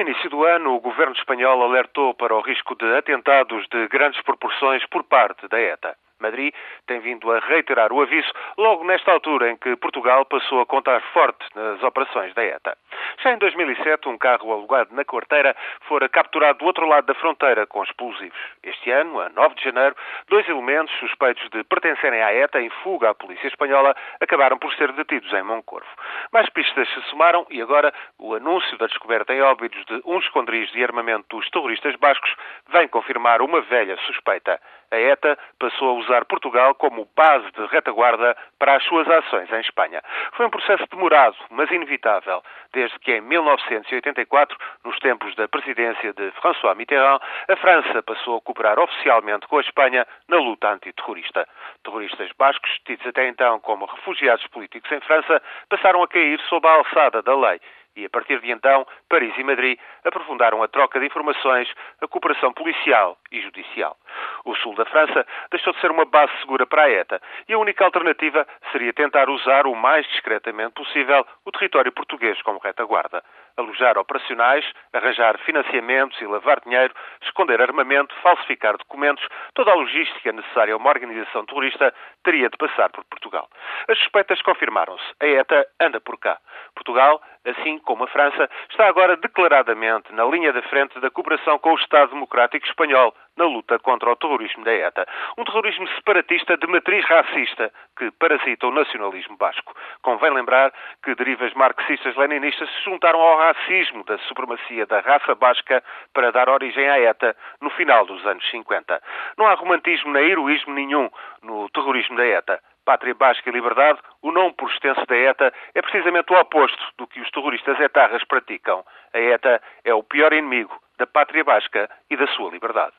início do ano, o governo espanhol alertou para o risco de atentados de grandes proporções por parte da ETA. Madrid tem vindo a reiterar o aviso logo nesta altura em que Portugal passou a contar forte nas operações da ETA. Já em 2007, um carro alugado na quarteira fora capturado do outro lado da fronteira com explosivos. Este ano, a 9 de janeiro, dois elementos suspeitos de pertencerem à ETA em fuga à polícia espanhola acabaram por ser detidos em Moncorvo. Mais pistas se somaram e agora o anúncio da descoberta em óbidos de um esconderijo de armamento dos terroristas bascos vem confirmar uma velha suspeita. A ETA passou a usar Portugal como base de retaguarda para as suas ações em Espanha. Foi um processo demorado, mas inevitável, desde que em 1984, nos tempos da presidência de François Mitterrand, a França passou a cooperar oficialmente com a Espanha na luta antiterrorista. Terroristas bascos, tidos até então como refugiados políticos em França, passaram a cair sob a alçada da lei e, a partir de então, Paris e Madrid aprofundaram a troca de informações, a cooperação policial e judicial. O sul da França deixou de ser uma base segura para a ETA e a única alternativa seria tentar usar o mais discretamente possível o território português como retaguarda. Alojar operacionais, arranjar financiamentos e lavar dinheiro, esconder armamento, falsificar documentos, toda a logística necessária a uma organização terrorista teria de passar por Portugal. As suspeitas confirmaram-se. A ETA anda por cá. Portugal, assim como a França, está agora declaradamente na linha da frente da cooperação com o Estado Democrático Espanhol na luta contra o terrorismo da ETA. Um terrorismo separatista de matriz racista que parasita o nacionalismo basco. Convém lembrar que derivas marxistas-leninistas se juntaram ao racismo da supremacia da raça basca para dar origem à ETA no final dos anos 50. Não há romantismo nem heroísmo nenhum no terrorismo da ETA. Pátria Basca e Liberdade, o nome por extenso da ETA, é precisamente o oposto do que os terroristas etarras praticam. A ETA é o pior inimigo da Pátria Basca e da sua liberdade.